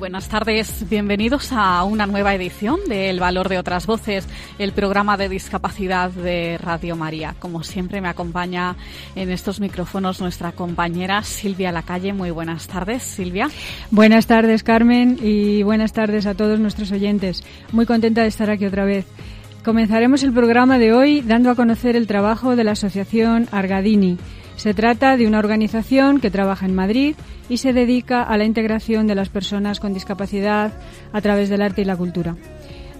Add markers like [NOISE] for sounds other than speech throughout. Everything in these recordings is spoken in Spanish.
Buenas tardes, bienvenidos a una nueva edición de El Valor de otras Voces, el programa de discapacidad de Radio María. Como siempre me acompaña en estos micrófonos nuestra compañera Silvia Lacalle. Muy buenas tardes, Silvia. Buenas tardes, Carmen, y buenas tardes a todos nuestros oyentes. Muy contenta de estar aquí otra vez. Comenzaremos el programa de hoy dando a conocer el trabajo de la Asociación Argadini. Se trata de una organización que trabaja en Madrid y se dedica a la integración de las personas con discapacidad a través del arte y la cultura.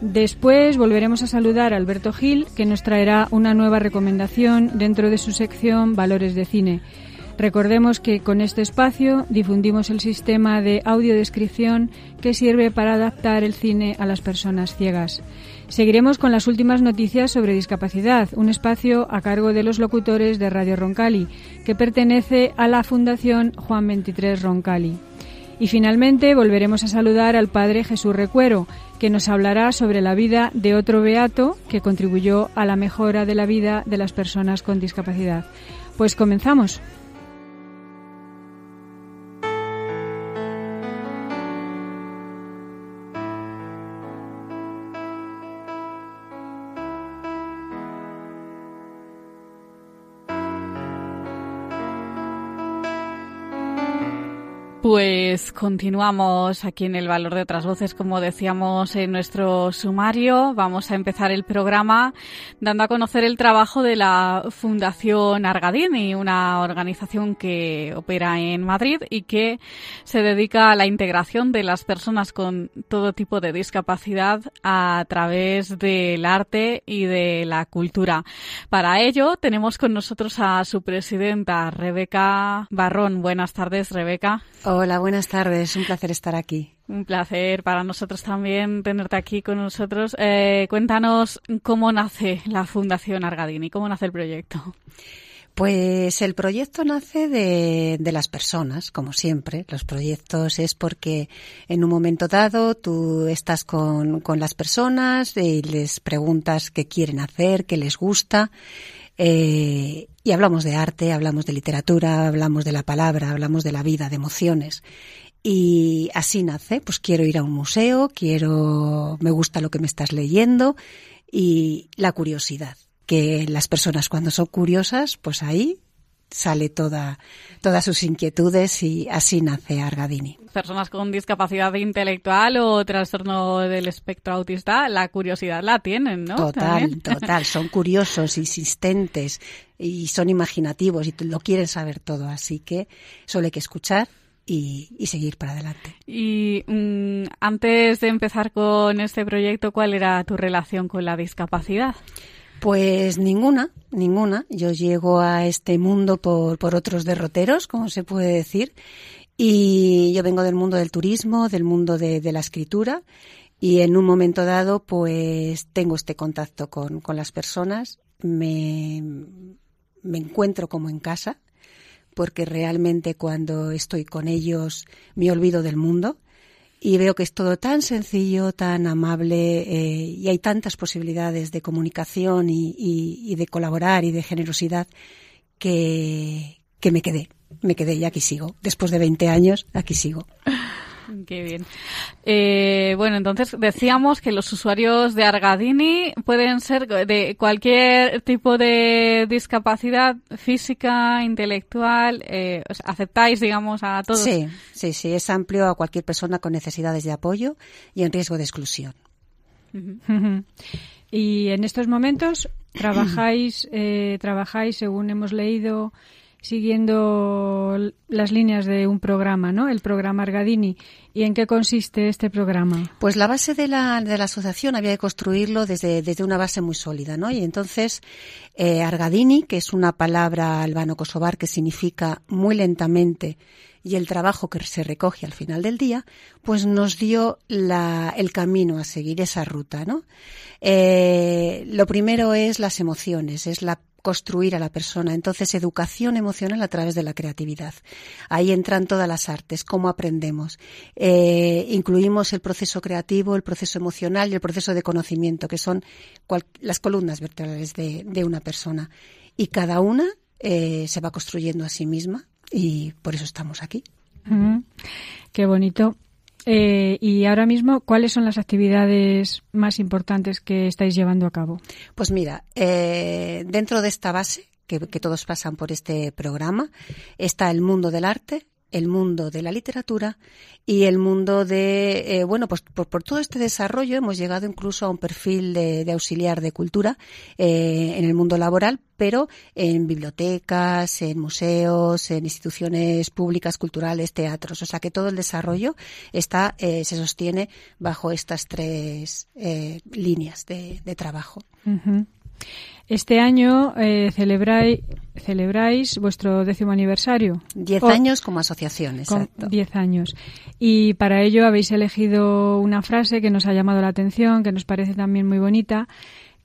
Después volveremos a saludar a Alberto Gil, que nos traerá una nueva recomendación dentro de su sección Valores de Cine. Recordemos que con este espacio difundimos el sistema de audiodescripción que sirve para adaptar el cine a las personas ciegas. Seguiremos con las últimas noticias sobre discapacidad, un espacio a cargo de los locutores de Radio Roncali, que pertenece a la Fundación Juan 23 Roncali. Y finalmente volveremos a saludar al padre Jesús Recuero, que nos hablará sobre la vida de otro beato que contribuyó a la mejora de la vida de las personas con discapacidad. Pues comenzamos. Pues continuamos aquí en el Valor de otras Voces, como decíamos en nuestro sumario. Vamos a empezar el programa dando a conocer el trabajo de la Fundación Argadini, una organización que opera en Madrid y que se dedica a la integración de las personas con todo tipo de discapacidad a través del arte y de la cultura. Para ello tenemos con nosotros a su presidenta, Rebeca Barrón. Buenas tardes, Rebeca. Buenas tardes. Un placer estar aquí. Un placer para nosotros también tenerte aquí con nosotros. Eh, cuéntanos cómo nace la Fundación Argadini, cómo nace el proyecto. Pues el proyecto nace de, de, las personas, como siempre. Los proyectos es porque en un momento dado tú estás con, con las personas y les preguntas qué quieren hacer, qué les gusta. Eh, y hablamos de arte, hablamos de literatura, hablamos de la palabra, hablamos de la vida, de emociones. Y así nace, pues quiero ir a un museo, quiero, me gusta lo que me estás leyendo y la curiosidad. Que las personas cuando son curiosas, pues ahí sale toda, todas sus inquietudes y así nace Argadini. Personas con discapacidad intelectual o trastorno del espectro autista, la curiosidad la tienen, ¿no? Total, total. Son [LAUGHS] curiosos, insistentes y son imaginativos y lo quieren saber todo. Así que solo hay que escuchar y, y, seguir para adelante. Y mmm, antes de empezar con este proyecto, ¿cuál era tu relación con la discapacidad? Pues ninguna, ninguna. Yo llego a este mundo por, por otros derroteros, como se puede decir. Y yo vengo del mundo del turismo, del mundo de, la escritura. Y en un momento dado, pues tengo este contacto con, con las personas. Me, me encuentro como en casa, porque realmente cuando estoy con ellos me olvido del mundo y veo que es todo tan sencillo, tan amable eh, y hay tantas posibilidades de comunicación y, y, y, de colaborar y de generosidad que, que me quedé. Me quedé y aquí sigo. Después de 20 años, aquí sigo. [LAUGHS] Qué bien. Eh, bueno, entonces decíamos que los usuarios de Argadini pueden ser de cualquier tipo de discapacidad física, intelectual. Eh, o sea, ¿Aceptáis, digamos, a todos? Sí, sí, sí. Es amplio a cualquier persona con necesidades de apoyo y en riesgo de exclusión. Uh [LAUGHS] -huh. Y en estos momentos trabajáis, eh, trabajáis, según hemos leído, siguiendo las líneas de un programa, ¿no? El programa Argadini. ¿Y en qué consiste este programa? Pues la base de la, de la asociación había que construirlo desde, desde una base muy sólida, ¿no? Y entonces eh, Argadini, que es una palabra albano-kosovar que significa muy lentamente y el trabajo que se recoge al final del día, pues nos dio la, el camino a seguir esa ruta, ¿no? Eh, lo primero es las emociones, es la, construir a la persona. Entonces, educación emocional a través de la creatividad. Ahí entran todas las artes, cómo aprendemos. Eh, incluimos el proceso creativo, el proceso emocional y el proceso de conocimiento, que son las columnas vertebrales de, una persona. Y cada una eh, se va construyendo a sí misma y por eso estamos aquí. Qué bonito. Eh, y ahora mismo, ¿cuáles son las actividades más importantes que estáis llevando a cabo? Pues mira, eh, dentro de esta base, que, que, todos pasan por este programa, está el mundo del arte, el mundo de la literatura y el mundo de, eh, bueno, pues por, todo este desarrollo hemos llegado incluso a un perfil de, auxiliar de cultura eh, en el mundo laboral, pero en bibliotecas, en museos, en instituciones públicas, culturales, teatros. O sea que todo el desarrollo está, eh, se sostiene bajo estas tres líneas de, trabajo. Este año eh, celebráis, celebráis vuestro décimo aniversario. Diez años como asociación, exacto. diez años. Y para ello habéis elegido una frase que nos ha llamado la atención, que nos parece también muy bonita,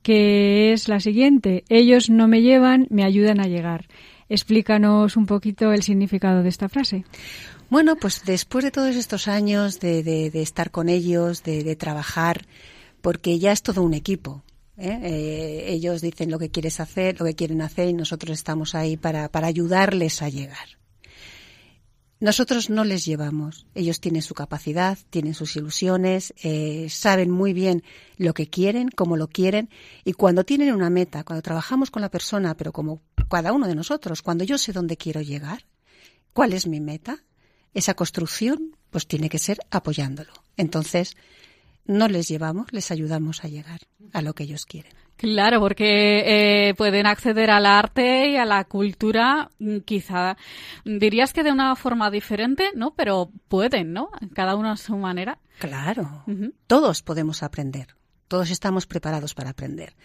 que es la siguiente. Ellos no me llevan, me ayudan a llegar. Explícanos un poquito el significado de esta frase. Bueno, pues después de todos estos años de, de estar con ellos, de trabajar, porque ya es todo un equipo. ¿Eh? Eh, ellos dicen lo que quieres hacer, lo que quieren hacer y nosotros estamos ahí para, para ayudarles a llegar. Nosotros no les llevamos. Ellos tienen su capacidad, tienen sus ilusiones, eh, saben muy bien lo que quieren, cómo lo quieren, y cuando tienen una meta, cuando trabajamos con la persona, pero como cada uno de nosotros, cuando yo sé dónde quiero llegar, cuál es mi meta, esa construcción, pues tiene que ser apoyándolo. Entonces, no les llevamos, les ayudamos a llegar a lo que ellos quieren. Claro, porque eh, pueden acceder al arte y a la cultura, mm, quizá dirías que de una forma diferente, ¿no? Pero pueden, ¿no? Cada uno a su manera. Claro, todos podemos aprender, todos estamos preparados para aprender.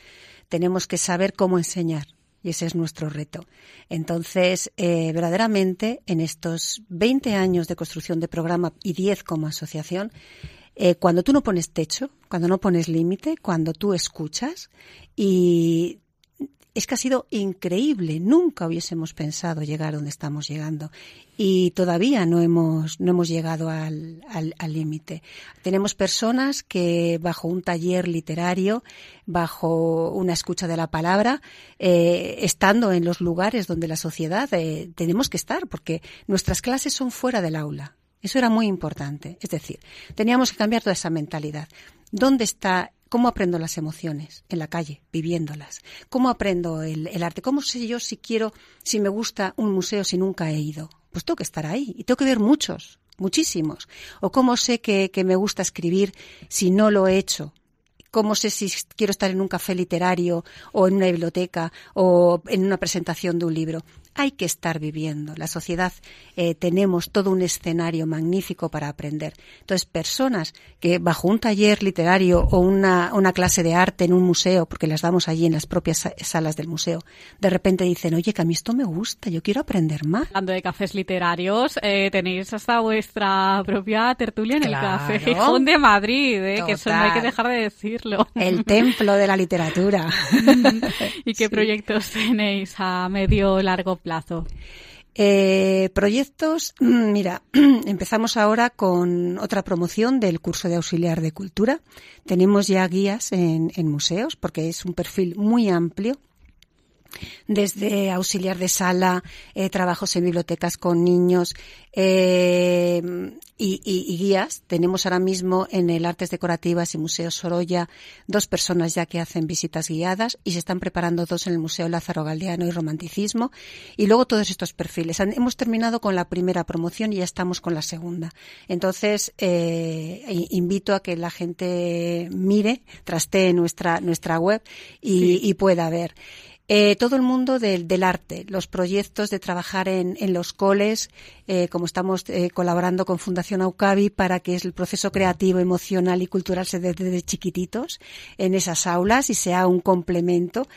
Tenemos que saber cómo enseñar y ese es nuestro reto. Entonces, eh, verdaderamente, en estos 20 años de construcción de programa y 10 como asociación, eh, cuando tú no pones techo, cuando no pones límite, cuando tú escuchas y es que ha sido increíble. Nunca hubiésemos pensado llegar donde estamos llegando y todavía no hemos, no hemos llegado al límite. Tenemos personas que bajo un taller literario, bajo una escucha de la palabra, eh, estando en los lugares donde la sociedad eh, tenemos que estar, porque nuestras clases son fuera del aula. Eso era muy importante. Es decir, teníamos que cambiar toda esa mentalidad. ¿Dónde está ¿Cómo aprendo las emociones? En la calle, viviéndolas. ¿Cómo aprendo el, arte? ¿Cómo sé yo si quiero, si me gusta un museo si nunca he ido? Pues tengo que estar ahí y tengo que ver muchos, muchísimos. ¿O cómo sé que, que me gusta escribir si no lo he hecho? ¿Cómo sé si quiero estar en un café literario o en una biblioteca o en una presentación de un libro? Hay que estar viviendo. La sociedad eh, tenemos todo un escenario magnífico para aprender. Entonces, personas que bajo un taller literario o una, una clase de arte en un museo, porque las damos allí en las propias salas del museo, de repente dicen, oye, que a mí esto me gusta, yo quiero aprender más. Hablando de cafés literarios, eh, tenéis hasta vuestra propia tertulia en el Café Gijón de Madrid, eh, que eso no hay que dejar de decirlo. El templo de la literatura. [LAUGHS] [LAUGHS] ¿Y qué proyectos tenéis a medio largo plazo? Eh, proyectos, mm, mira, [CLEARS THROAT] empezamos ahora con otra promoción del curso de auxiliar de cultura. Tenemos ya guías en, en museos porque es un perfil muy amplio desde auxiliar de sala, eh, trabajos en bibliotecas con niños eh, y, guías. Tenemos ahora mismo en el Artes Decorativas y Museo Sorolla dos personas ya que hacen visitas guiadas y se están preparando dos en el Museo Lázaro Galdeano y Romanticismo. Y luego todos estos perfiles. hemos terminado con la primera promoción y ya estamos con la segunda. Entonces, eh, invito a que la gente mire, trastee nuestra, nuestra web y, y pueda ver. Eh, todo el mundo del, arte, los proyectos de trabajar en, en los coles, eh, como estamos eh, colaborando con Fundación Aucavi para que el proceso creativo, emocional y cultural se dé desde chiquititos en esas aulas y sea un complemento.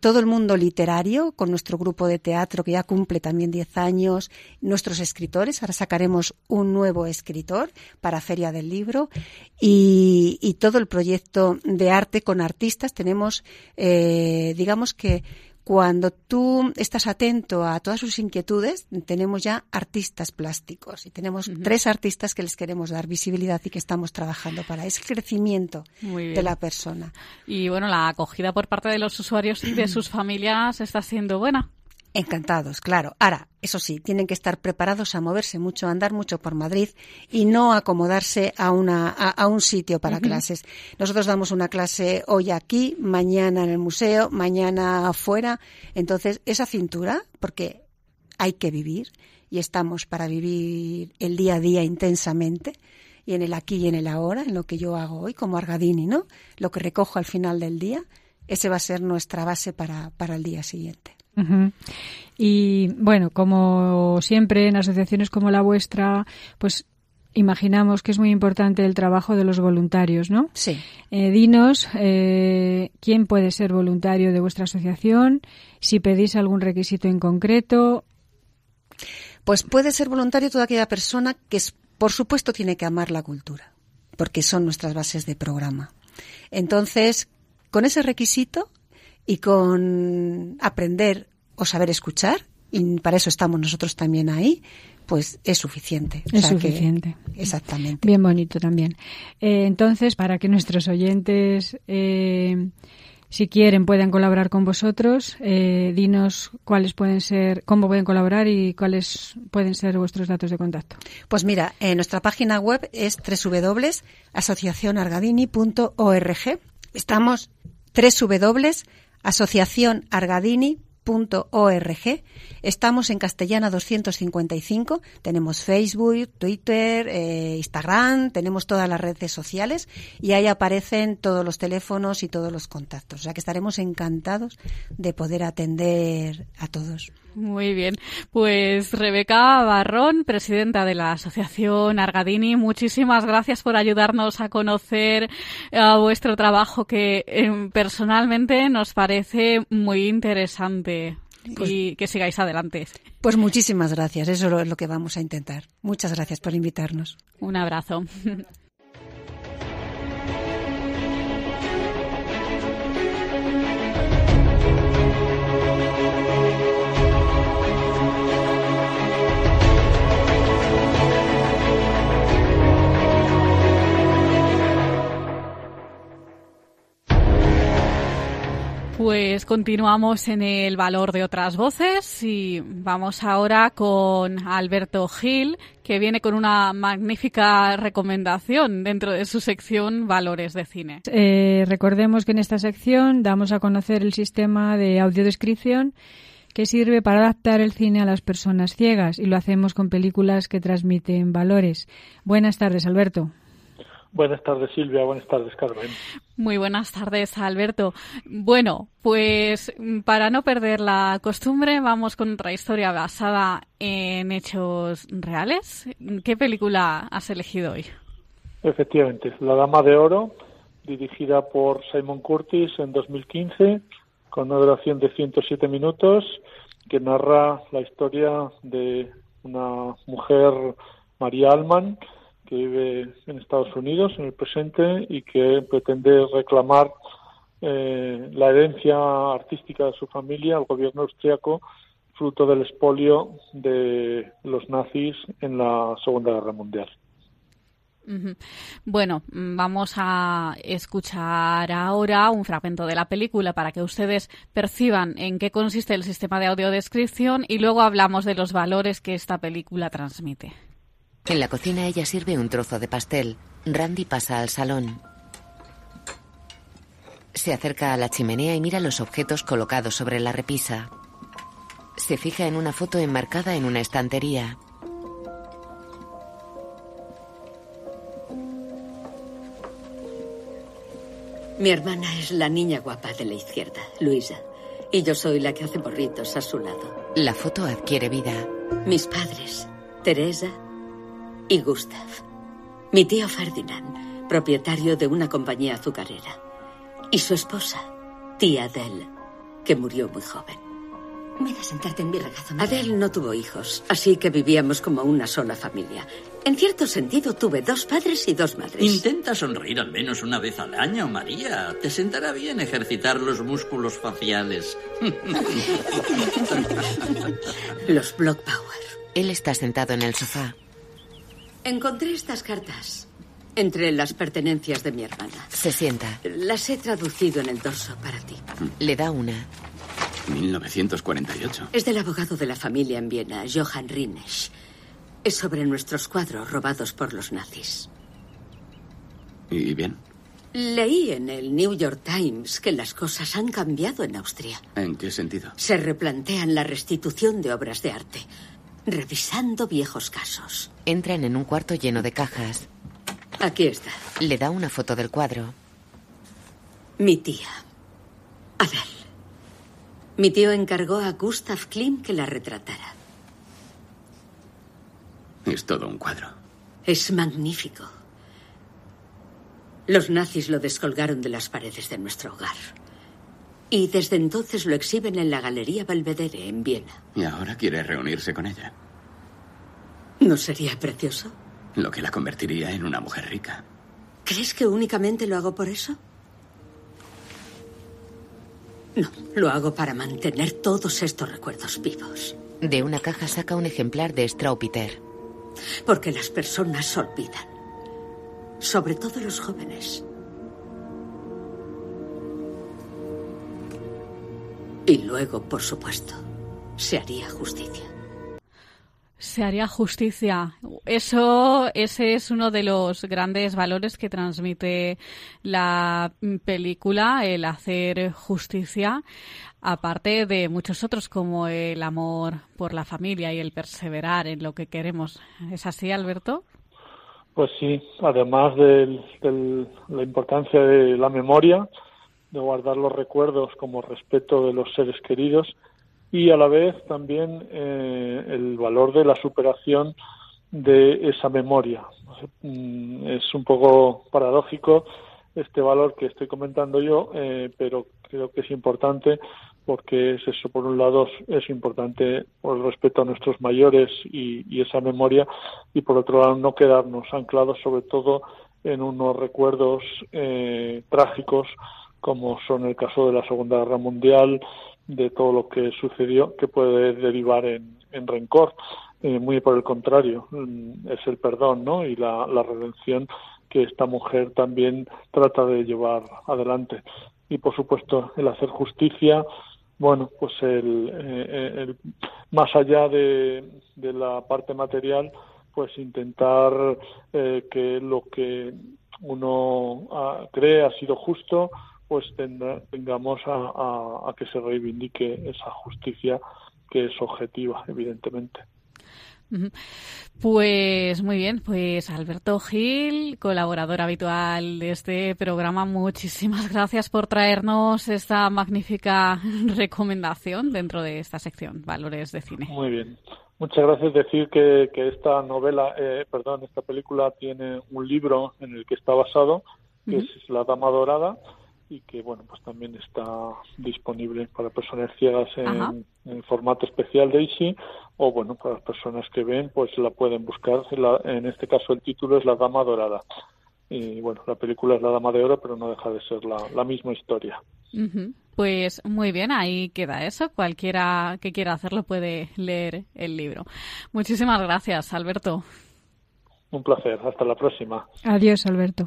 Todo el mundo literario, con nuestro grupo de teatro que ya cumple también 10 años, nuestros escritores, ahora sacaremos un nuevo escritor para Feria del Libro y, y todo el proyecto de arte con artistas. Tenemos eh, digamos que cuando tú estás atento a todas sus inquietudes, tenemos ya artistas plásticos y tenemos tres artistas que les queremos dar visibilidad y que estamos trabajando para ese crecimiento de la persona. Y bueno, la acogida por parte de los usuarios y de [CLEARS THROAT] sus familias está siendo buena. Encantados, claro. Ahora, eso sí, tienen que estar preparados a moverse mucho, a andar mucho por Madrid y no acomodarse a, una, a, un sitio para clases. Nosotros damos una clase hoy aquí, mañana en el museo, mañana afuera. Entonces, esa cintura, porque hay que vivir y estamos para vivir el día a día intensamente y en el aquí y en el ahora, en lo que yo hago hoy como Argadini, ¿no? Lo que recojo al final del día, ese va a ser nuestra base para, para el día siguiente. Y bueno, como siempre en asociaciones como la vuestra, pues imaginamos que es muy importante el trabajo de los voluntarios, ¿no? Sí. Eh, dinos eh, quién puede ser voluntario de vuestra asociación, si pedís algún requisito en concreto. Pues puede ser voluntario toda aquella persona que, por supuesto, tiene que amar la cultura, porque son nuestras bases de programa. Entonces, con ese requisito y con aprender o saber escuchar, y para eso estamos nosotros también ahí, pues es suficiente. Es suficiente. exactamente. Bien bonito también. Eh, entonces, para que nuestros oyentes, eh, si quieren, puedan colaborar con vosotros, eh, dinos cuáles pueden ser, cómo pueden colaborar y cuáles pueden ser vuestros datos de contacto. Pues mira, nuestra página web es www.asociacionargadini.org. Estamos www.asociacionargadini.org .org. Estamos en Castellana 255. Tenemos Facebook, Twitter, eh, Instagram, tenemos todas las redes sociales y ahí aparecen todos los teléfonos y todos los contactos. O sea que estaremos encantados de poder atender a todos. Muy bien. Pues Rebeca Barrón, presidenta de la Asociación Argadini, muchísimas gracias por ayudarnos a conocer a vuestro trabajo que eh, personalmente nos parece muy interesante. Pues y que sigáis adelante. Pues muchísimas gracias, eso es lo que vamos a intentar. Muchas gracias por invitarnos. Un abrazo. Pues continuamos en el valor de otras voces y vamos ahora con Alberto Gil, que viene con una magnífica recomendación dentro de su sección Valores de Cine. Eh, recordemos que en esta sección damos a conocer el sistema de audiodescripción que sirve para adaptar el cine a las personas ciegas y lo hacemos con películas que transmiten valores. Buenas tardes, Alberto. Buenas tardes, Silvia. Buenas tardes, Carmen. Muy buenas tardes, Alberto. Bueno, pues para no perder la costumbre, vamos con otra historia basada en hechos reales. ¿Qué película has elegido hoy? Efectivamente, La Dama de Oro, dirigida por Simon Curtis en 2015, con una duración de 107 minutos, que narra la historia de una mujer, María Alman, que vive en Estados Unidos en el presente y que pretende reclamar eh, la herencia artística de su familia al gobierno austriaco fruto del expolio de los nazis en la Segunda Guerra Mundial. Bueno, vamos a escuchar ahora un fragmento de la película para que ustedes perciban en qué consiste el sistema de audiodescripción y luego hablamos de los valores que esta película transmite. En la cocina ella sirve un trozo de pastel. Randy pasa al salón. Se acerca a la chimenea y mira los objetos colocados sobre la repisa. Se fija en una foto enmarcada en una estantería. Mi hermana es la niña guapa de la izquierda, Luisa. Y yo soy la que hace borritos a su lado. La foto adquiere vida. Mis padres, Teresa y Gustav. Mi tío Ferdinand, propietario de una compañía azucarera. Y su esposa, tía Adele, que murió muy joven. Ven a sentarte en mi regazo. Adele no tuvo hijos, así que vivíamos como una sola familia. En cierto sentido, tuve dos padres y dos madres. Intenta sonreír al menos una vez al año, María. Te sentará bien ejercitar los músculos faciales. [LAUGHS] Los Block Power. Él está sentado en el sofá. Encontré estas cartas entre las pertenencias de mi hermana. Se sienta. Las he traducido en el dorso para ti. Le da una. 1948. Es del abogado de la familia en Viena, Johann Rinesch. Es sobre nuestros cuadros robados por los nazis. ¿Y bien? Leí en el New York Times que las cosas han cambiado en Austria. ¿En qué sentido? Se replantean la restitución de obras de arte, revisando viejos casos. Entran en un cuarto lleno de cajas. Aquí está. Le da una foto del cuadro. Mi tía. Adele. Mi tío encargó a Gustav Klim que la retratara. Es todo un cuadro. Es magnífico. Los nazis lo descolgaron de las paredes de nuestro hogar. Y desde entonces lo exhiben en la Galería Belvedere en Viena. Y ahora quiere reunirse con ella. ¿No sería precioso? Lo que la convertiría en una mujer rica. ¿Crees que únicamente lo hago por eso? No, lo hago para mantener todos estos recuerdos vivos. De una caja saca un ejemplar de Straupiter. Porque las personas olvidan. Sobre todo los jóvenes. Y luego, por supuesto, se haría justicia. Se haría justicia. Eso, ese es uno de los grandes valores que transmite la película, el hacer justicia, aparte de muchos otros como el amor por la familia y el perseverar en lo que queremos. ¿Es así, Alberto? Pues sí, además de la importancia de la memoria, de guardar los recuerdos como respeto de los seres queridos, y a la vez también eh, el valor de la superación de esa memoria. Mm, es un poco paradójico este valor que estoy comentando yo, eh, pero creo que es importante porque es eso, por un lado, es importante por el respeto a nuestros mayores y, y esa memoria, y por otro lado, no quedarnos anclados sobre todo en unos recuerdos eh, trágicos como son el caso de la Segunda Guerra Mundial, de todo lo que sucedió que puede derivar en, rencor. Eh, muy por el contrario, mm, es el perdón ¿no? y la, redención que esta mujer también trata de llevar adelante. Y por supuesto, el hacer justicia, bueno, pues el, eh, el más allá de, de, la parte material, pues intentar eh, que lo que uno ah, cree ha sido justo, pues tengamos a, que se reivindique esa justicia que es objetiva, evidentemente. Pues muy bien, pues Alberto Gil, colaborador habitual de este programa, muchísimas gracias por traernos esta magnífica [LAUGHS] recomendación dentro de esta sección, Valores de Cine. Muy bien. Muchas gracias. Decir que, esta novela, eh, perdón, esta película tiene un libro en el que está basado, que es La Dama Dorada, y que bueno pues también está disponible para personas ciegas en, formato especial de Easy o bueno para las personas que ven pues la pueden buscar en este caso el título es La Dama Dorada y bueno la película es La Dama de Oro pero no deja de ser la, misma historia Pues muy bien, ahí queda eso. Cualquiera que quiera hacerlo puede leer el libro. Muchísimas gracias, Alberto. Un placer. Hasta la próxima. Adiós, Alberto.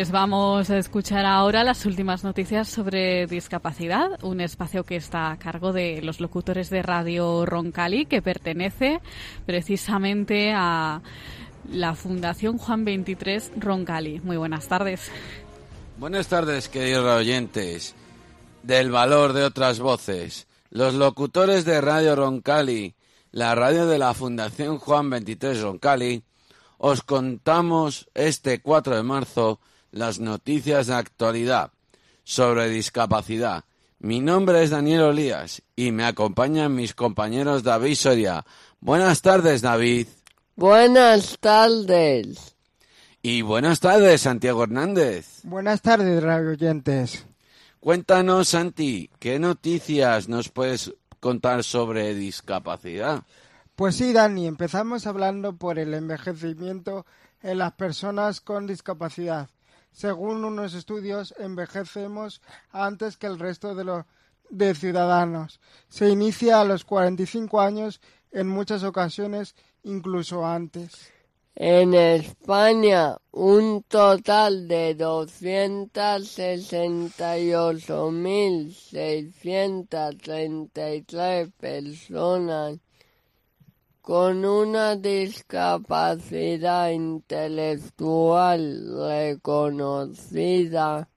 Pues vamos a escuchar ahora las últimas noticias sobre discapacidad, un espacio que está a cargo de los locutores de Radio Roncali, que pertenece precisamente a la Fundación Juan 23 Roncali. Muy buenas tardes. Buenas tardes, queridos oyentes del valor de otras voces. Los locutores de Radio Roncali, la radio de la Fundación Juan 23 Roncali, os contamos este 4 de marzo las noticias de actualidad sobre discapacidad. Mi nombre es Daniel Olías y me acompañan mis compañeros David Soria. Buenas tardes, David. Buenas tardes. Y buenas tardes, Santiago Hernández. Buenas tardes, radio oyentes. Cuéntanos, Santi, ¿qué noticias nos puedes contar sobre discapacidad? Pues sí, Dani, empezamos hablando por el envejecimiento en las personas con discapacidad. Según unos estudios, envejecemos antes que el resto de los ciudadanos. Se inicia a los 45 años, en muchas ocasiones incluso antes. En España, un total de 268.633 personas con una discapacidad intelectual reconocida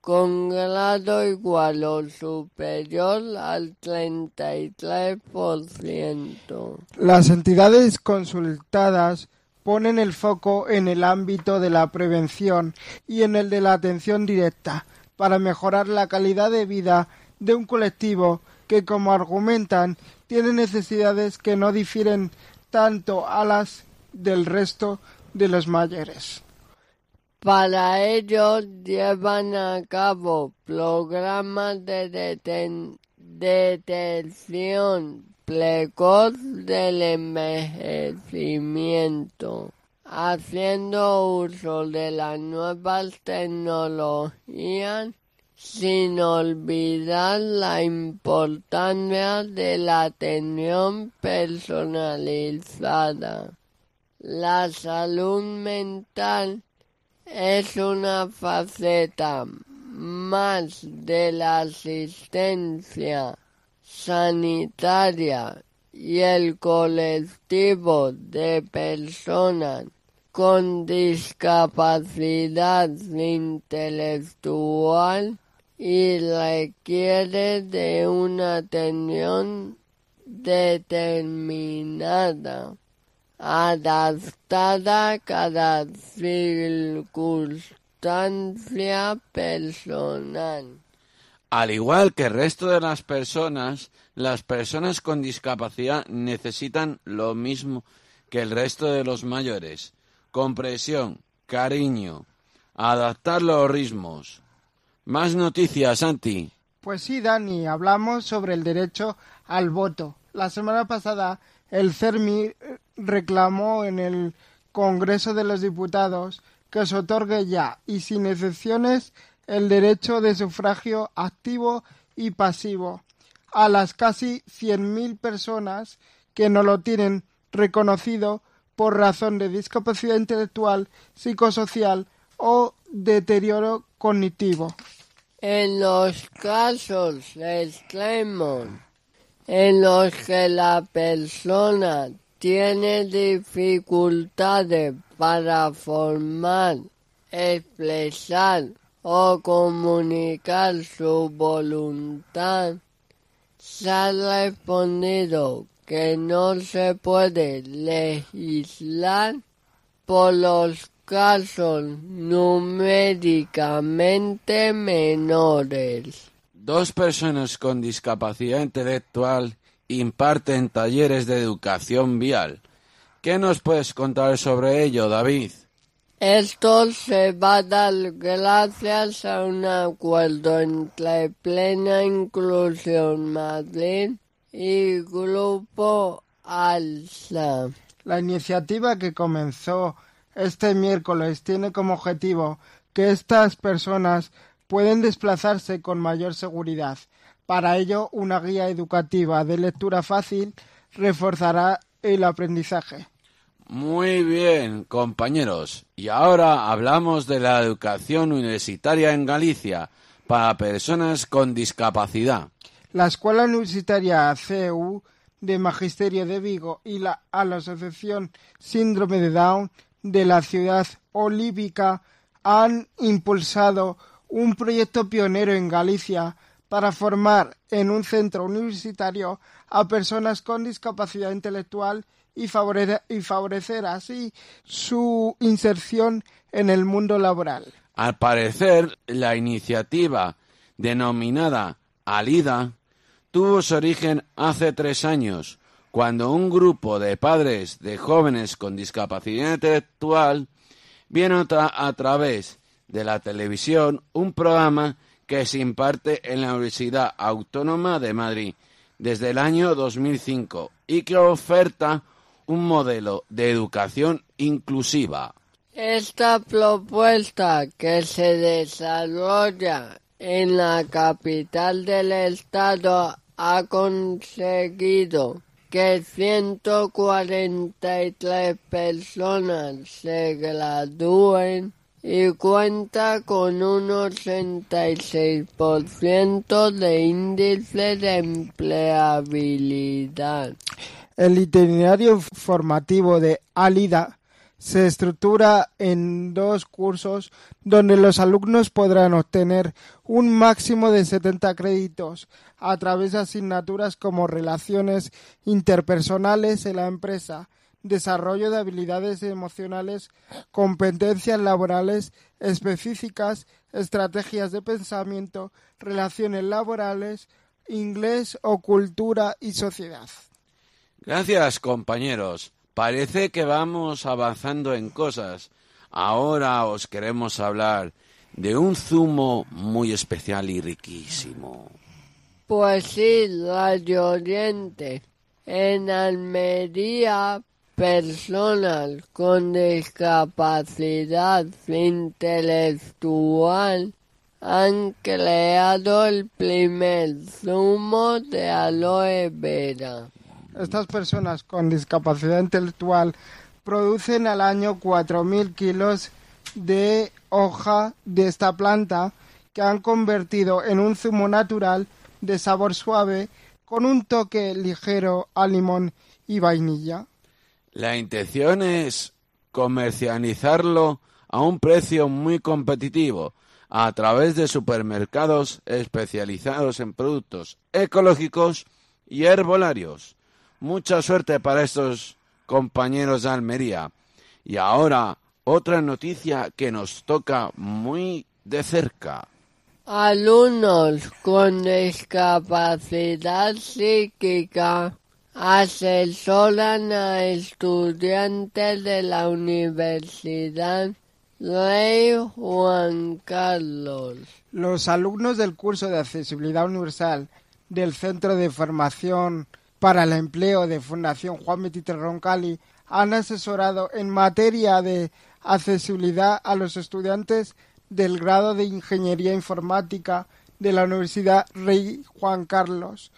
con grado igual o superior al 33%. Las entidades consultadas ponen el foco en el ámbito de la prevención y en el de la atención directa para mejorar la calidad de vida de un colectivo que, como argumentan, tiene necesidades que no difieren tanto a las del resto de los mayores. Para ello llevan a cabo programas de detención precoz del envejecimiento, haciendo uso de las nuevas tecnologías sin olvidar la importancia de la atención personalizada. La salud mental es una faceta más de la asistencia sanitaria y el colectivo de personas con discapacidad intelectual y requiere de una atención determinada, adaptada a cada circunstancia personal. Al igual que el resto de las personas, las personas con discapacidad necesitan lo mismo que el resto de los mayores. Compresión, cariño, adaptar los ritmos, más noticias, Santi. Pues sí, Dani, hablamos sobre el derecho al voto. La semana pasada el CERMI reclamó en el Congreso de los Diputados que se otorgue ya y sin excepciones el derecho de sufragio activo y pasivo a las casi 100.000 personas que no lo tienen reconocido por razón de discapacidad intelectual, psicosocial o deterioro cognitivo. En los casos extremos en los que la persona tiene dificultades para formar, expresar o comunicar su voluntad, se ha respondido que no se puede legislar por los casos numéricamente menores. Dos personas con discapacidad intelectual imparten talleres de educación vial. ¿Qué nos puedes contar sobre ello, David? Esto se va a dar gracias a un acuerdo entre Plena Inclusión Madrid y Grupo ALSA. La iniciativa que comenzó este miércoles tiene como objetivo que estas personas pueden desplazarse con mayor seguridad. Para ello, una guía educativa de lectura fácil reforzará el aprendizaje. Muy bien, compañeros. Y ahora hablamos de la educación universitaria en Galicia para personas con discapacidad. La Escuela Universitaria CEU de Magisterio de Vigo y la, a la Asociación Síndrome de Down de la ciudad olívica han impulsado un proyecto pionero en Galicia para formar en un centro universitario a personas con discapacidad intelectual y, favorecer así su inserción en el mundo laboral. Al parecer, la iniciativa denominada Alida tuvo su origen hace tres años, cuando un grupo de padres de jóvenes con discapacidad intelectual vieron a través de la televisión un programa que se imparte en la Universidad Autónoma de Madrid desde el año 2005 y que oferta un modelo de educación inclusiva. Esta propuesta que se desarrolla en la capital del estado ha conseguido que 143 personas se gradúen y cuenta con un 86% de índice de empleabilidad. El itinerario formativo de Alida se estructura en dos cursos donde los alumnos podrán obtener un máximo de 70 créditos a través de asignaturas como relaciones interpersonales en la empresa, desarrollo de habilidades emocionales, competencias laborales específicas, estrategias de pensamiento, relaciones laborales, inglés o cultura y sociedad. Gracias, compañeros. Parece que vamos avanzando en cosas. Ahora os queremos hablar de un zumo muy especial y riquísimo. Pues sí, Radio Oriente. En Almería personas con discapacidad intelectual han creado el primer zumo de aloe vera. Estas personas con discapacidad intelectual producen al año 4.000 kilos de hoja de esta planta que han convertido en un zumo natural de sabor suave con un toque ligero a limón y vainilla. La intención es comercializarlo a un precio muy competitivo a través de supermercados especializados en productos ecológicos y herbolarios. Mucha suerte para estos compañeros de Almería. Y ahora otra noticia que nos toca muy de cerca. Alumnos con discapacidad psíquica asesoran a estudiantes de la Universidad Rey Juan Carlos. Los alumnos del curso de Accesibilidad Universal del Centro de Formación para el Empleo de Fundación Juan Betítez Roncalli han asesorado en materia de accesibilidad a los estudiantes del grado de Ingeniería Informática de la Universidad Rey Juan Carlos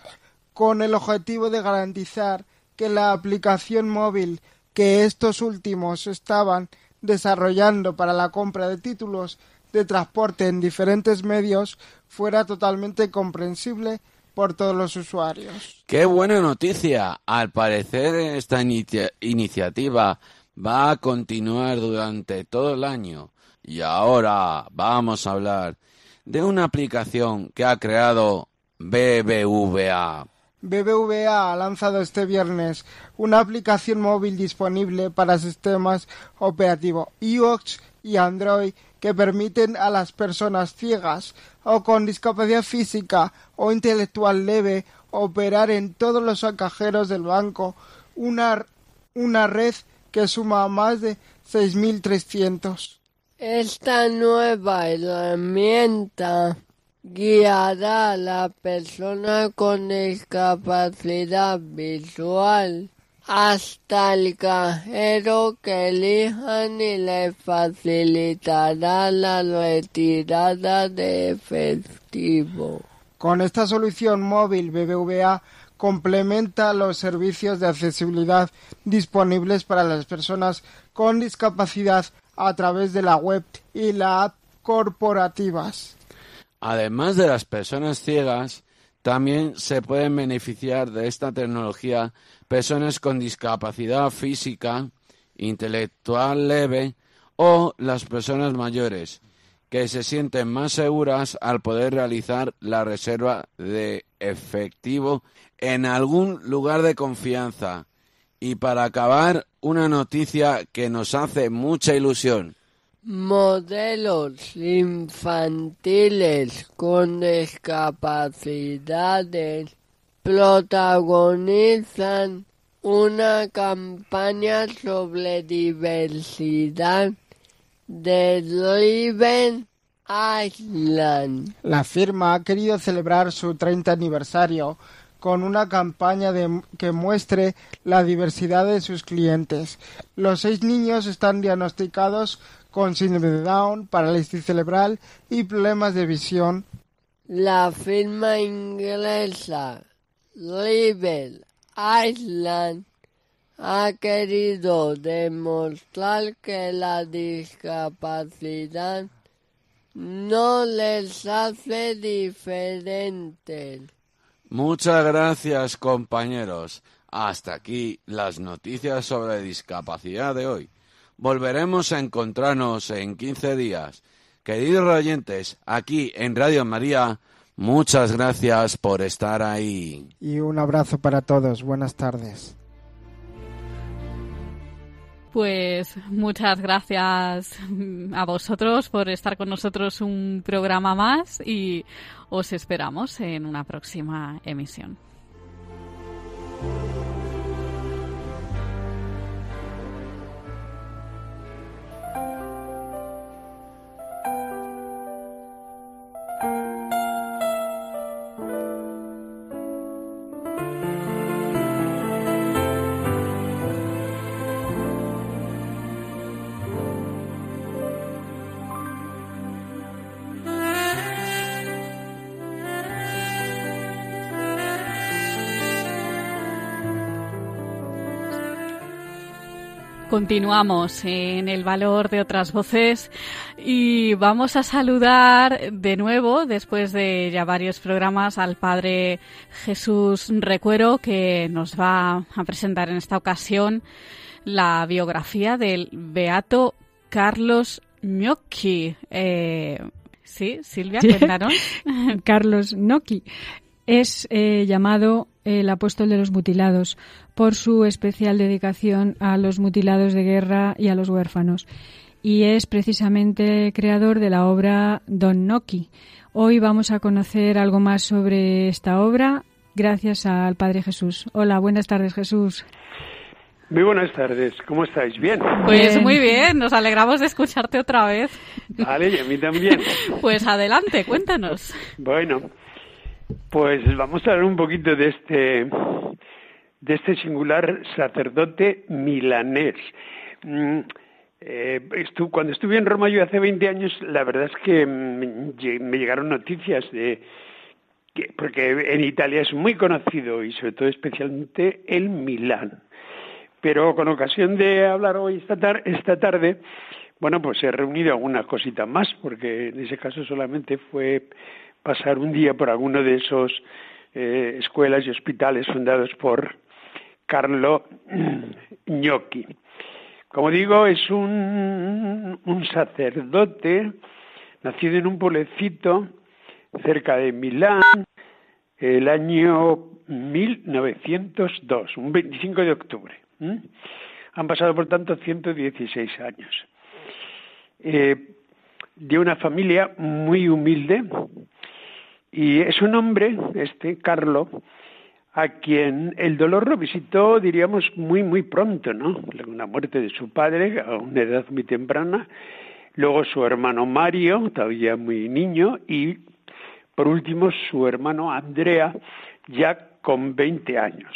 con el objetivo de garantizar que la aplicación móvil que estos últimos estaban desarrollando para la compra de títulos de transporte en diferentes medios fuera totalmente comprensible por todos los usuarios. ¡Qué buena noticia! Al parecer esta iniciativa va a continuar durante todo el año. Y ahora vamos a hablar de una aplicación que ha creado BBVA. BBVA ha lanzado este viernes una aplicación móvil disponible para sistemas operativos iOS y Android que permiten a las personas ciegas o con discapacidad física o intelectual leve operar en todos los cajeros del banco una, una red que suma más de 6.300. Esta nueva herramienta guiará a la persona con discapacidad visual hasta el cajero que elijan y le facilitará la retirada de efectivo. Con esta solución móvil BBVA complementa los servicios de accesibilidad disponibles para las personas con discapacidad a través de la web y la app corporativas. Además de las personas ciegas, también se pueden beneficiar de esta tecnología personas con discapacidad física, intelectual leve o las personas mayores, que se sienten más seguras al poder realizar la reserva de efectivo en algún lugar de confianza. Y para acabar, una noticia que nos hace mucha ilusión. Modelos infantiles con discapacidades protagonizan una campaña sobre diversidad de Liven Island. La firma ha querido celebrar su 30 aniversario con una campaña de, que muestre la diversidad de sus clientes. Los seis niños están diagnosticados con síndrome de Down, parálisis cerebral y problemas de visión. La firma inglesa Live Island ha querido demostrar que la discapacidad no les hace diferentes. Muchas gracias compañeros. Hasta aquí las noticias sobre discapacidad de hoy. Volveremos a encontrarnos en 15 días. Queridos oyentes, aquí en Radio María, muchas gracias por estar ahí. Y un abrazo para todos. Buenas tardes. Pues muchas gracias a vosotros por estar con nosotros un programa más y os esperamos en una próxima emisión. Continuamos en el valor de otras voces y vamos a saludar de nuevo, después de ya varios programas, al Padre Jesús Recuero, que nos va a presentar en esta ocasión la biografía del Beato Carlos Gnocchi. Eh, sí, Silvia, [LAUGHS] cuéntanos. Carlos Gnocchi es eh, llamado el apóstol de los mutilados por su especial dedicación a los mutilados de guerra y a los huérfanos. Y es precisamente creador de la obra Don Noki. Hoy vamos a conocer algo más sobre esta obra gracias al Padre Jesús. Hola, buenas tardes Jesús. Muy buenas tardes, ¿cómo estáis? ¿Bien? Pues muy bien, nos alegramos de escucharte otra vez. Vale, y a mí también. [LAUGHS] Pues adelante, cuéntanos. Bueno, pues vamos a hablar un poquito de este, de este singular sacerdote milanés. Mm, eh, cuando estuve en Roma yo hace 20 años, la verdad es que me llegaron noticias de que, porque en Italia es muy conocido y sobre todo especialmente el Milán. Pero con ocasión de hablar hoy esta, esta tarde, bueno, pues he reunido algunas cositas más, porque en ese caso solamente fue pasar un día por alguno de esos eh, escuelas y hospitales fundados por Carlo [CLEARS THROAT] Gnocchi. Como digo, es un, sacerdote nacido en un pueblecito cerca de Milán el año 1902, un 25 de octubre. Han pasado, por tanto, 116 años. Eh, de una familia muy humilde, y es un hombre, este Carlo, a quien el dolor lo visitó, diríamos, muy, muy pronto, ¿no? La muerte de su padre a una edad muy temprana, luego su hermano Mario, todavía muy niño, y por último su hermano Andrea, ya con 20 años.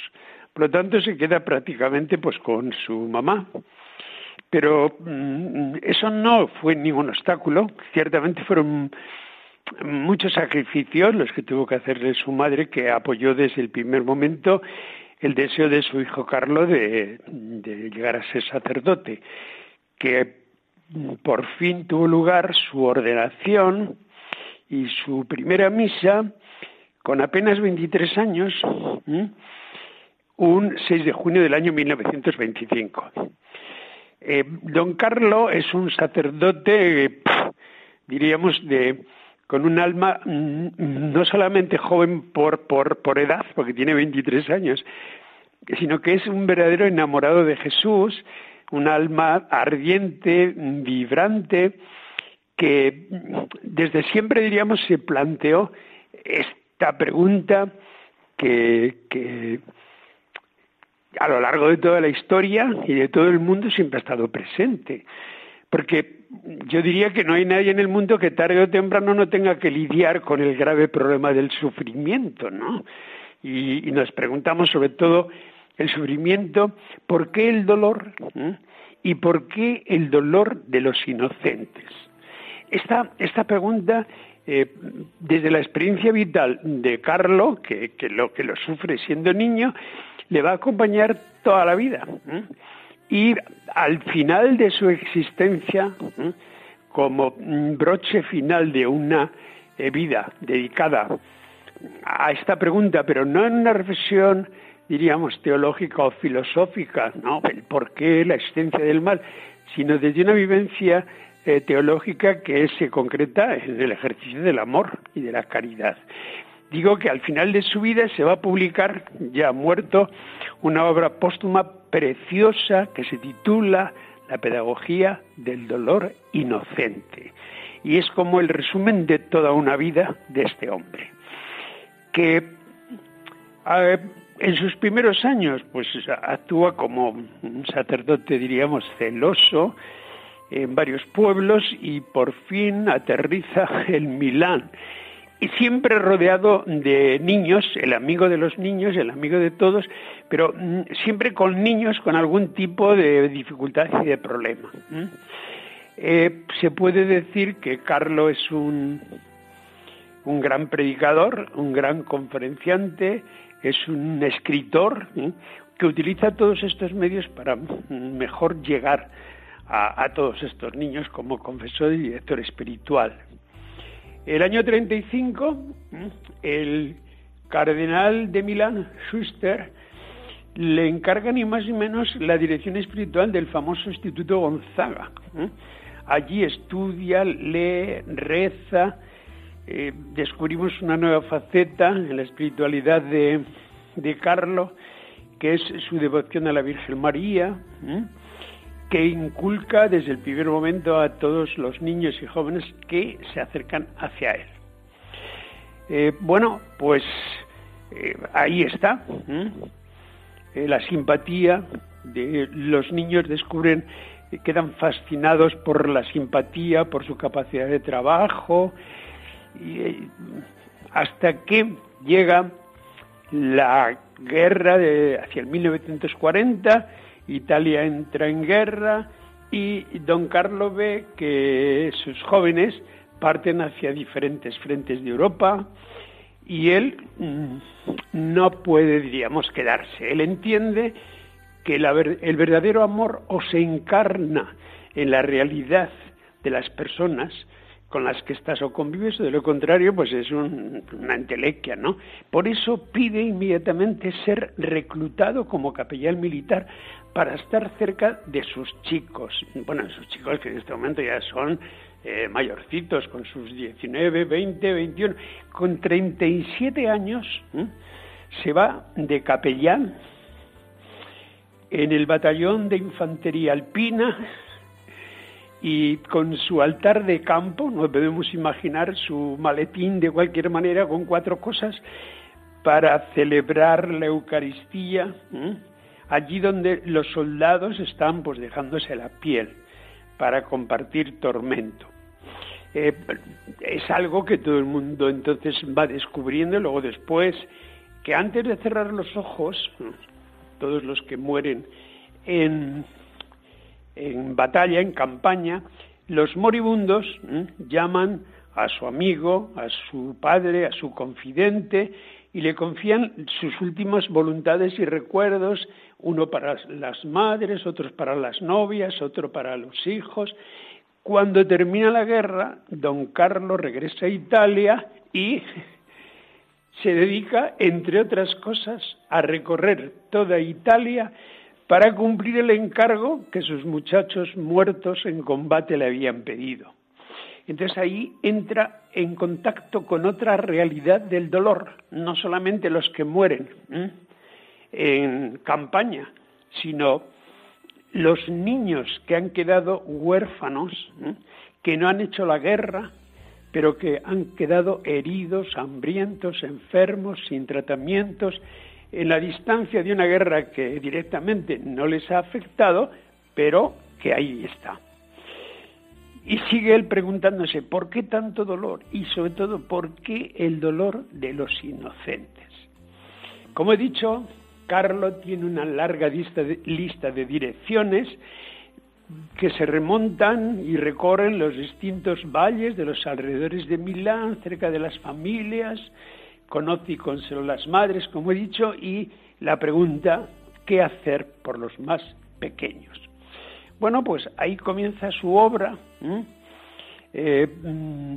Por lo tanto, se queda prácticamente pues con su mamá. Pero mm, eso no fue ningún obstáculo, ciertamente fueron muchos sacrificios los que tuvo que hacerle su madre, que apoyó desde el primer momento el deseo de su hijo Carlos de, llegar a ser sacerdote, que por fin tuvo lugar su ordenación y su primera misa con apenas 23 años, un 6 de junio del año 1925. Eh, don Carlo es un sacerdote, diríamos, de con un alma mm, no solamente joven por, por, por edad, porque tiene 23 años, sino que es un verdadero enamorado de Jesús, un alma ardiente, vibrante, que desde siempre, diríamos, se planteó esta pregunta que, que a lo largo de toda la historia y de todo el mundo siempre ha estado presente. Porque yo diría que no hay nadie en el mundo que tarde o temprano no tenga que lidiar con el grave problema del sufrimiento, ¿no? Y, nos preguntamos sobre todo el sufrimiento, ¿por qué el dolor? ¿Y por qué el dolor de los inocentes? Esta, esta pregunta, eh, desde la experiencia vital de Carlo, que, lo, que lo sufre siendo niño, le va a acompañar toda la vida. Y al final de su existencia, como broche final de una eh, vida dedicada a esta pregunta, pero no en una reflexión, diríamos, teológica o filosófica, ¿no? El por qué, la existencia del mal, sino desde una vivencia eh, teológica que se concreta en el ejercicio del amor y de la caridad. Digo que al final de su vida se va a publicar, ya muerto, una obra póstuma preciosa que se titula La pedagogía del dolor inocente. Y es como el resumen de toda una vida de este hombre, que en sus primeros años pues actúa como un sacerdote, diríamos, celoso en varios pueblos y por fin aterriza en Milán y siempre rodeado de niños, el amigo de los niños, el amigo de todos, pero mm, siempre con niños con algún tipo de dificultad y de problema. Eh, se puede decir que Carlo es un, un gran predicador, un gran conferenciante, es un escritor que utiliza todos estos medios para mejor llegar a, a todos estos niños como confesor y director espiritual. El año 35, el cardenal de Milán, Schuster, le encarga ni más ni menos la dirección espiritual del famoso Instituto Gonzaga. Allí estudia, lee, reza, eh, descubrimos una nueva faceta en la espiritualidad de, de Carlo, que es su devoción a la Virgen María que inculca desde el primer momento a todos los niños y jóvenes que se acercan hacia él. Eh, bueno, pues eh, ahí está. Eh, la simpatía de los niños descubren, quedan fascinados por la simpatía, por su capacidad de trabajo, y, hasta que llega la guerra de hacia el 1940 Italia entra en guerra y don Carlo ve que sus jóvenes parten hacia diferentes frentes de Europa y él mm, no puede, diríamos, quedarse. Él entiende que el verdadero amor o se encarna en la realidad de las personas con las que estás o convives, o de lo contrario, pues es una entelequia, ¿no? Por eso pide inmediatamente ser reclutado como capellán militar para estar cerca de sus chicos. Bueno, sus chicos que en este momento ya son eh, mayorcitos, con sus 19, 20, 21, con 37 años, se va de capellán en el batallón de infantería alpina y con su altar de campo, nos podemos imaginar su maletín de cualquier manera con cuatro cosas para celebrar la Eucaristía allí donde los soldados están pues dejándose la piel para compartir tormento. Eh, es algo que todo el mundo entonces va descubriendo, luego después que antes de cerrar los ojos, todos los que mueren en, en batalla, en campaña, los moribundos llaman a su amigo, a su padre, a su confidente, y le confían sus últimas voluntades y recuerdos, uno para las madres, otros para las novias, otro para los hijos. Cuando termina la guerra, don Carlos regresa a Italia y [LAUGHS] se dedica, entre otras cosas, a recorrer toda Italia para cumplir el encargo que sus muchachos muertos en combate le habían pedido. Entonces ahí entra en contacto con otra realidad del dolor, no solamente los que mueren en campaña, sino los niños que han quedado huérfanos, que no han hecho la guerra, pero que han quedado heridos, hambrientos, enfermos, sin tratamientos, en la distancia de una guerra que directamente no les ha afectado, pero que ahí está. Y sigue él preguntándose, ¿por qué tanto dolor? Y sobre todo, ¿por qué el dolor de los inocentes? Como he dicho, Carlo tiene una larga lista de, lista de direcciones que se remontan y recorren los distintos valles de los alrededores de Milán, cerca de las familias, conoce y consoló las madres, como he dicho, y la pregunta, ¿qué hacer por los más pequeños? Bueno, pues ahí comienza su obra, eh, mm,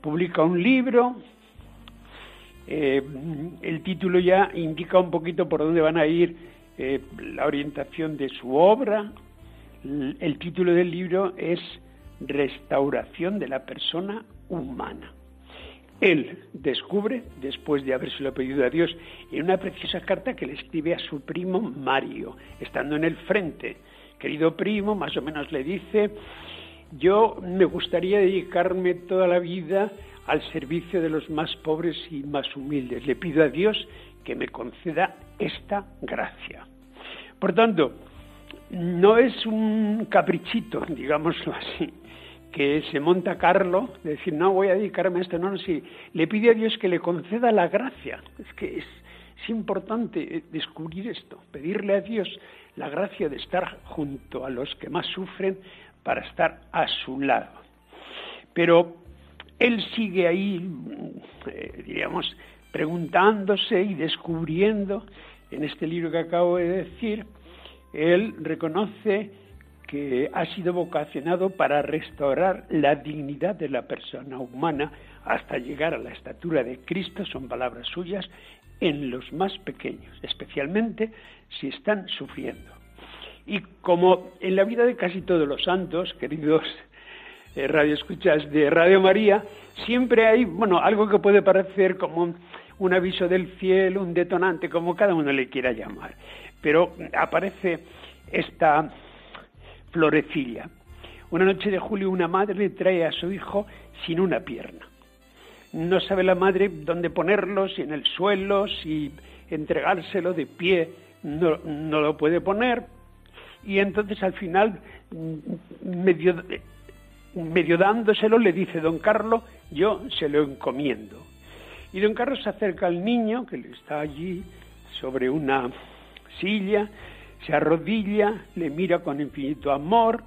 publica un libro, eh, el título ya indica un poquito por dónde van a ir eh, la orientación de su obra. El título del libro es Restauración de la persona humana. Él descubre, después de habérselo pedido a Dios, en una preciosa carta que le escribe a su primo Mario, estando en el frente. Querido primo, más o menos le dice, yo me gustaría dedicarme toda la vida al servicio de los más pobres y más humildes. Le pido a Dios que me conceda esta gracia. Por tanto, no es un caprichito, digámoslo así, que se monta Carlo, de decir, no, voy a dedicarme a esto, no, no, sí, le pide a Dios que le conceda la gracia. Es que es, importante descubrir esto, pedirle a Dios la gracia de estar junto a los que más sufren para estar a su lado. Pero él sigue ahí, eh, diríamos, preguntándose y descubriendo, en este libro que acabo de decir, él reconoce que ha sido vocacionado para restaurar la dignidad de la persona humana hasta llegar a la estatura de Cristo, son palabras suyas, en los más pequeños, especialmente si están sufriendo. Y como en la vida de casi todos los santos, queridos eh, radioescuchas de Radio María, siempre hay, bueno, algo que puede parecer como un, aviso del cielo, un detonante, como cada uno le quiera llamar. Pero aparece esta florecilla. Una noche de julio una madre trae a su hijo sin una pierna. No sabe la madre dónde ponerlo, si en el suelo, si entregárselo de pie, no, lo puede poner. Y entonces al final, medio medio dándoselo, le dice, don Carlos, yo se lo encomiendo. Y don Carlos se acerca al niño, que está allí sobre una silla, se arrodilla, le mira con infinito amor,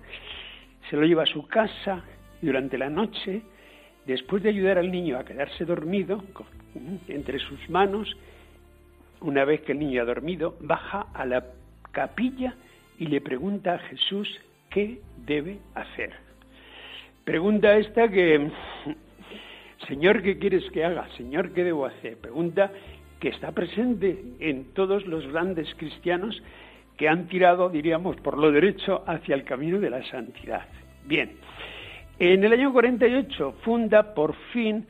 se lo lleva a su casa y durante la noche, después de ayudar al niño a quedarse dormido, entre sus manos, una vez que el niño ha dormido, baja a la capilla y le pregunta a Jesús qué debe hacer. Pregunta esta que, Señor, ¿qué quieres que haga? Señor, ¿qué debo hacer? Pregunta que está presente en todos los grandes cristianos que han tirado, diríamos, por lo derecho hacia el camino de la santidad. Bien, en el año 48 funda por fin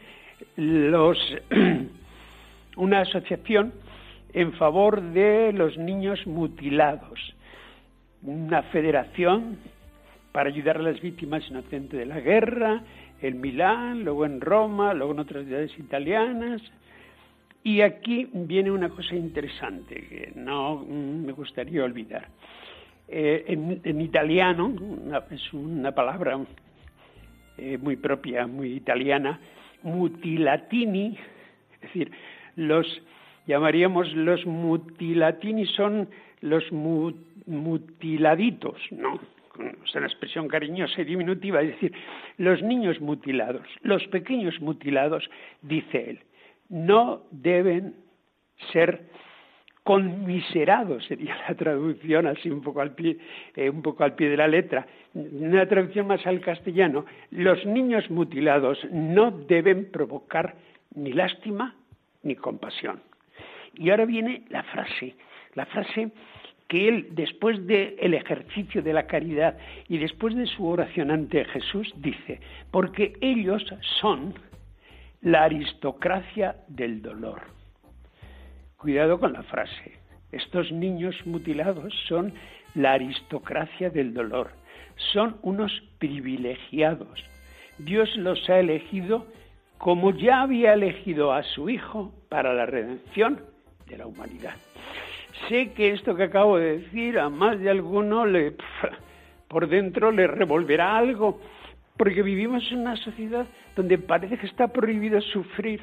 los, [CLEARS THROAT] una asociación en favor de los niños mutilados, una federación para ayudar a las víctimas inocentes de la guerra, en Milán, luego en Roma, luego en otras ciudades italianas. Y aquí viene una cosa interesante que no me gustaría olvidar. Eh, en, italiano, es una palabra eh, muy propia, muy italiana, mutilatini, es decir, los llamaríamos los mutilatini son los mutiladitos, ¿no? es una expresión cariñosa y diminutiva, es decir, los niños mutilados, los pequeños mutilados, dice él, no deben ser conmiserados, sería la traducción así un poco al pie, eh, un poco al pie de la letra. Una traducción más al castellano, los niños mutilados no deben provocar ni lástima ni compasión. Y ahora viene la frase, la frase que él, después del ejercicio de la caridad y después de su oración ante Jesús, dice, porque ellos son la aristocracia del dolor. Cuidado con la frase. Estos niños mutilados son la aristocracia del dolor. Son unos privilegiados. Dios los ha elegido como ya había elegido a su Hijo para la redención de la humanidad. Sé que esto que acabo de decir a más de alguno le, [LAUGHS] por dentro le revolverá algo, porque vivimos en una sociedad donde parece que está prohibido sufrir.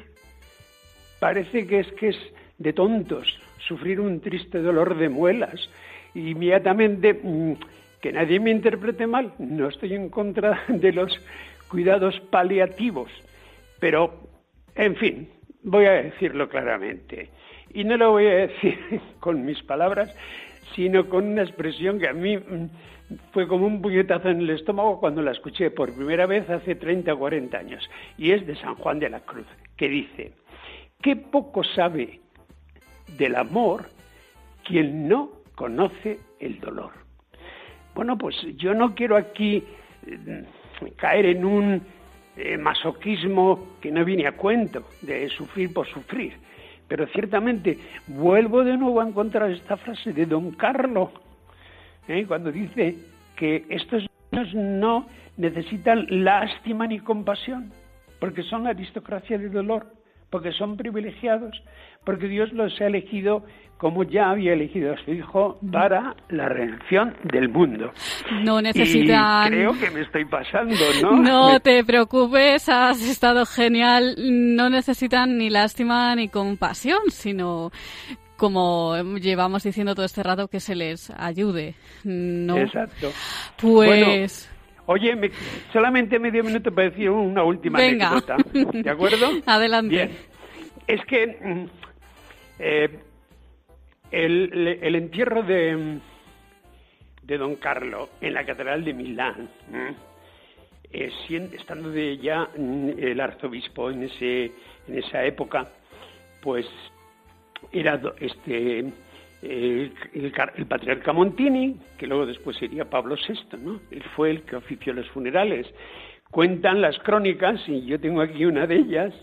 Parece que es que es de tontos sufrir un triste dolor de muelas. Y inmediatamente, mm, que nadie me interprete mal, no estoy en contra [LAUGHS] de los cuidados paliativos, pero, en fin, voy a decirlo claramente. Y no lo voy a decir [LAUGHS] con mis palabras, sino con una expresión que a mí mm, fue como un puñetazo en el estómago cuando la escuché por primera vez hace 30 o 40 años. Y es de San Juan de la Cruz, que dice, qué poco sabe del amor quien no conoce el dolor. Bueno, pues yo no quiero aquí mm, caer en un eh, masoquismo que no viene a cuento, de sufrir por sufrir. Pero ciertamente vuelvo de nuevo a encontrar esta frase de don Carlos, ¿eh? cuando dice que estos niños no necesitan lástima ni compasión, porque son la aristocracia del dolor, porque son privilegiados, porque Dios los ha elegido como ya había elegido a su hijo para la redención del mundo. No necesitan. Y creo que me estoy pasando, ¿no? [LAUGHS] No te preocupes, has estado genial. No necesitan ni lástima ni compasión, sino como llevamos diciendo todo este rato, que se les ayude. ¿no? Exacto. Pues. Oye, solamente medio minuto para decir una última Venga. anécdota. ¿De acuerdo? [LAUGHS] Adelante. Bien. Es que mm, eh, el, el, entierro de, de Don Carlo en la Catedral de Milán, eh, estando de ya mm, el arzobispo en, ese, en esa época, pues era este el, patriarca Montini, que luego después sería Pablo VI, ¿no? Él fue el que ofició los funerales. Cuentan las crónicas, y yo tengo aquí una de ellas,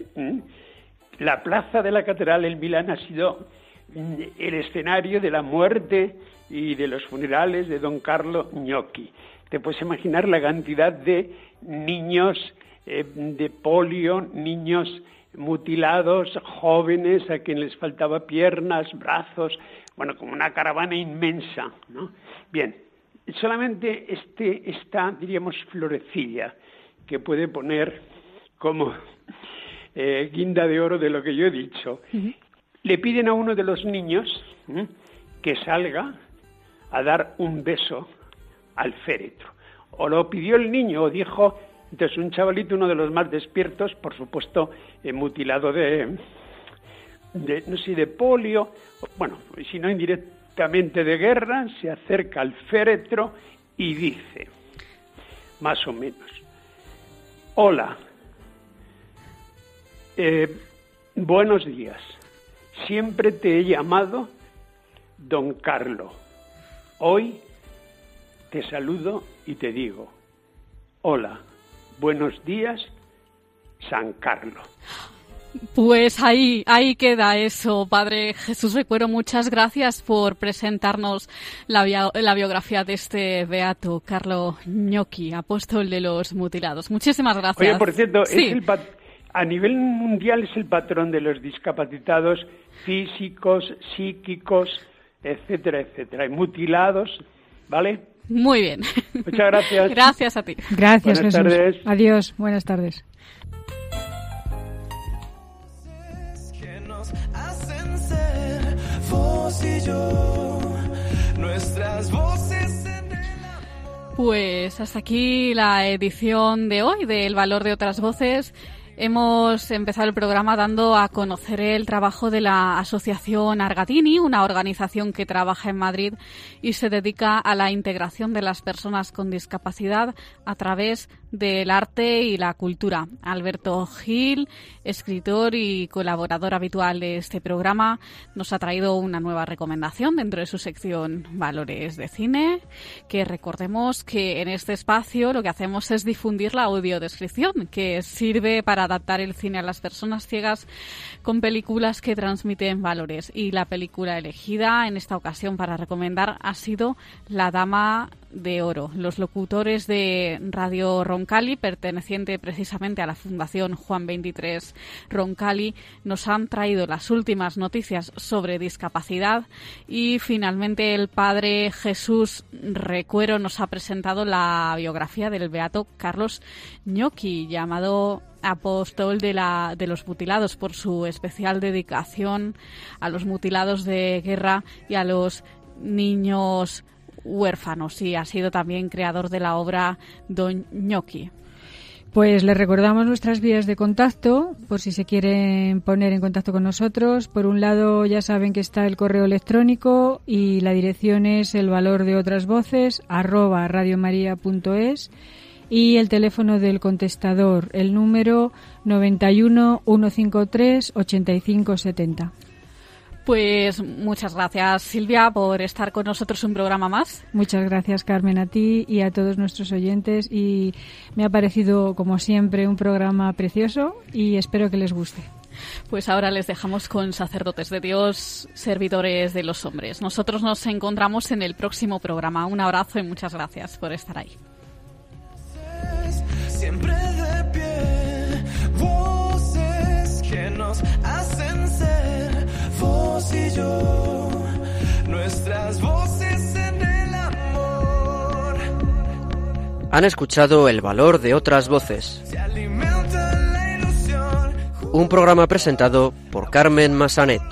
la plaza de la catedral en Milán ha sido el escenario de la muerte y de los funerales de don Carlo Gnocchi. Te puedes imaginar la cantidad de niños eh, de polio, niños mutilados, jóvenes a quienes les faltaba piernas, brazos, bueno, como una caravana inmensa, ¿no? Bien, solamente este, esta, diríamos, florecilla que puede poner como eh, guinda de oro de lo que yo he dicho. Le piden a uno de los niños que salga a dar un beso al féretro. O lo pidió el niño o dijo, entonces un chavalito, uno de los más despiertos, por supuesto, eh, mutilado de, de, no sé, de polio, bueno, si no indirectamente de guerra, se acerca al féretro y dice, más o menos, hola, eh, buenos días. Siempre te he llamado don Carlo. Hoy te saludo y te digo, hola, buenos días, San Carlo. Pues ahí, ahí queda eso, Padre Jesús Recuero. Muchas gracias por presentarnos la, la biografía de este beato, Carlo Gnocchi, apóstol de los mutilados. Muchísimas gracias. Oye, por cierto, es el a nivel mundial es el patrón de los discapacitados físicos, psíquicos, etcétera, etcétera, y mutilados, ¿vale? Muy bien. Muchas gracias. [LAUGHS] Gracias a ti. Gracias, Buenas Jesús. tardes. Adiós, buenas tardes. Pues hasta aquí la edición de hoy de El Valor de otras Voces. Hemos empezado el programa dando a conocer el trabajo de la Asociación Argatini, una organización que trabaja en Madrid y se dedica a la integración de las personas con discapacidad a través del arte y la cultura. Alberto Gil, escritor y colaborador habitual de este programa, nos ha traído una nueva recomendación dentro de su sección Valores de Cine, que recordemos que en este espacio lo que hacemos es difundir la audiodescripción, que sirve para adaptar el cine a las personas ciegas con películas que transmiten valores. Y la película elegida en esta ocasión para recomendar ha sido La Dama de Oro. Los locutores de Radio Roncali, perteneciente precisamente a la Fundación Juan 23 Roncali, nos han traído las últimas noticias sobre discapacidad y finalmente el padre Jesús Recuero nos ha presentado la biografía del beato Carlos Ñoqui, llamado apóstol de, la, de los mutilados por su especial dedicación a los mutilados de guerra y a los niños huérfanos y ha sido también creador de la obra Don Ñoqui. Pues les recordamos nuestras vías de contacto por si se quieren poner en contacto con nosotros. Por un lado ya saben que está el correo electrónico y la dirección es el valor de otras voces arroba radiomaria.es y el teléfono del contestador, el número 91 153 8570. Pues muchas gracias Silvia por estar con nosotros un programa más. Muchas gracias Carmen a ti y a todos nuestros oyentes y me ha parecido como siempre un programa precioso y espero que les guste. Pues ahora les dejamos con sacerdotes de Dios, servidores de los hombres. Nosotros nos encontramos en el próximo programa. Un abrazo y muchas gracias por estar ahí. Siempre de pie, voces que nos hacen ser vos y yo, nuestras voces en el amor. Han escuchado El valor de otras voces, un programa presentado por Carmen Massanet.